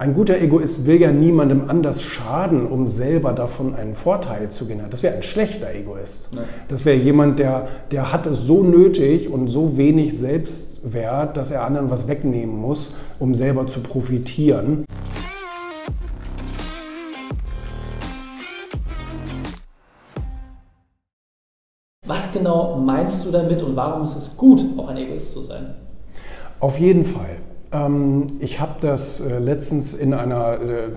Ein guter Egoist will ja niemandem anders schaden, um selber davon einen Vorteil zu generieren. Das wäre ein schlechter Egoist. Nein. Das wäre jemand, der, der hat es so nötig und so wenig Selbstwert, dass er anderen was wegnehmen muss, um selber zu profitieren. Was genau meinst du damit und warum ist es gut, auch ein Egoist zu sein? Auf jeden Fall. Ähm, ich habe das äh, letztens in einer äh,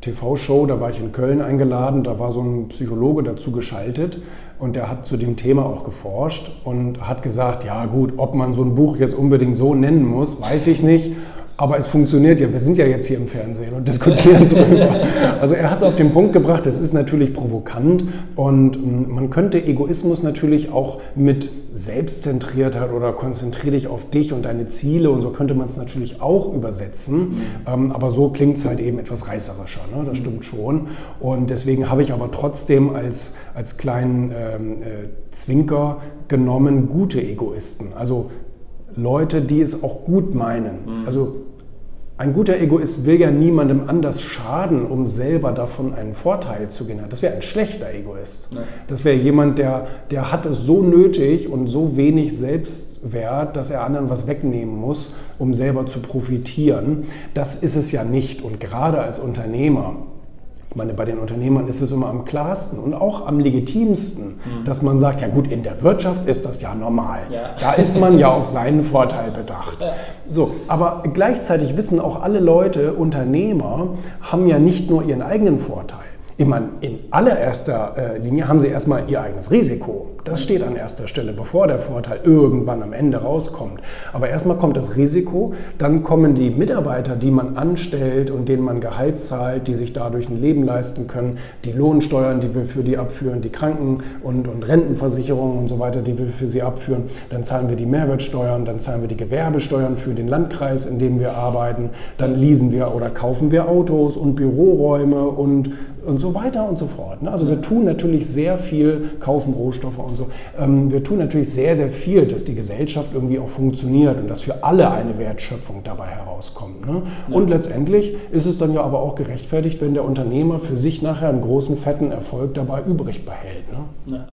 TV-Show, da war ich in Köln eingeladen, da war so ein Psychologe dazu geschaltet und der hat zu dem Thema auch geforscht und hat gesagt, ja gut, ob man so ein Buch jetzt unbedingt so nennen muss, weiß ich nicht. Aber es funktioniert ja. Wir sind ja jetzt hier im Fernsehen und diskutieren drüber. Also er hat es auf den Punkt gebracht. Es ist natürlich provokant und mm, man könnte Egoismus natürlich auch mit Selbstzentriertheit oder konzentrier dich auf dich und deine Ziele und so könnte man es natürlich auch übersetzen. Ähm, aber so klingt es halt eben etwas reißerischer. Ne? Das mhm. stimmt schon. Und deswegen habe ich aber trotzdem als, als kleinen ähm, äh, Zwinker genommen gute Egoisten. Also Leute, die es auch gut meinen. Mhm. Also ein guter Egoist will ja niemandem anders schaden, um selber davon einen Vorteil zu generieren. Das wäre ein schlechter Egoist. Ja. Das wäre jemand, der, der hat es so nötig und so wenig Selbstwert, dass er anderen was wegnehmen muss, um selber zu profitieren. Das ist es ja nicht. Und gerade als Unternehmer meine, bei den Unternehmern ist es immer am klarsten und auch am legitimsten, mhm. dass man sagt, ja gut, in der Wirtschaft ist das ja normal. Ja. Da ist man ja auf seinen Vorteil bedacht. Ja. So, aber gleichzeitig wissen auch alle Leute, Unternehmer haben ja nicht nur ihren eigenen Vorteil. Ich meine, in allererster äh, Linie haben sie erstmal ihr eigenes Risiko. Das steht an erster Stelle, bevor der Vorteil irgendwann am Ende rauskommt. Aber erstmal kommt das Risiko, dann kommen die Mitarbeiter, die man anstellt und denen man Gehalt zahlt, die sich dadurch ein Leben leisten können, die Lohnsteuern, die wir für die abführen, die Kranken- und, und Rentenversicherungen und so weiter, die wir für sie abführen. Dann zahlen wir die Mehrwertsteuern, dann zahlen wir die Gewerbesteuern für den Landkreis, in dem wir arbeiten. Dann leasen wir oder kaufen wir Autos und Büroräume und, und so so weiter und so fort. Ne? Also wir tun natürlich sehr viel, kaufen Rohstoffe und so. Ähm, wir tun natürlich sehr, sehr viel, dass die Gesellschaft irgendwie auch funktioniert und dass für alle eine Wertschöpfung dabei herauskommt. Ne? Und letztendlich ist es dann ja aber auch gerechtfertigt, wenn der Unternehmer für sich nachher einen großen, fetten Erfolg dabei übrig behält. Ne?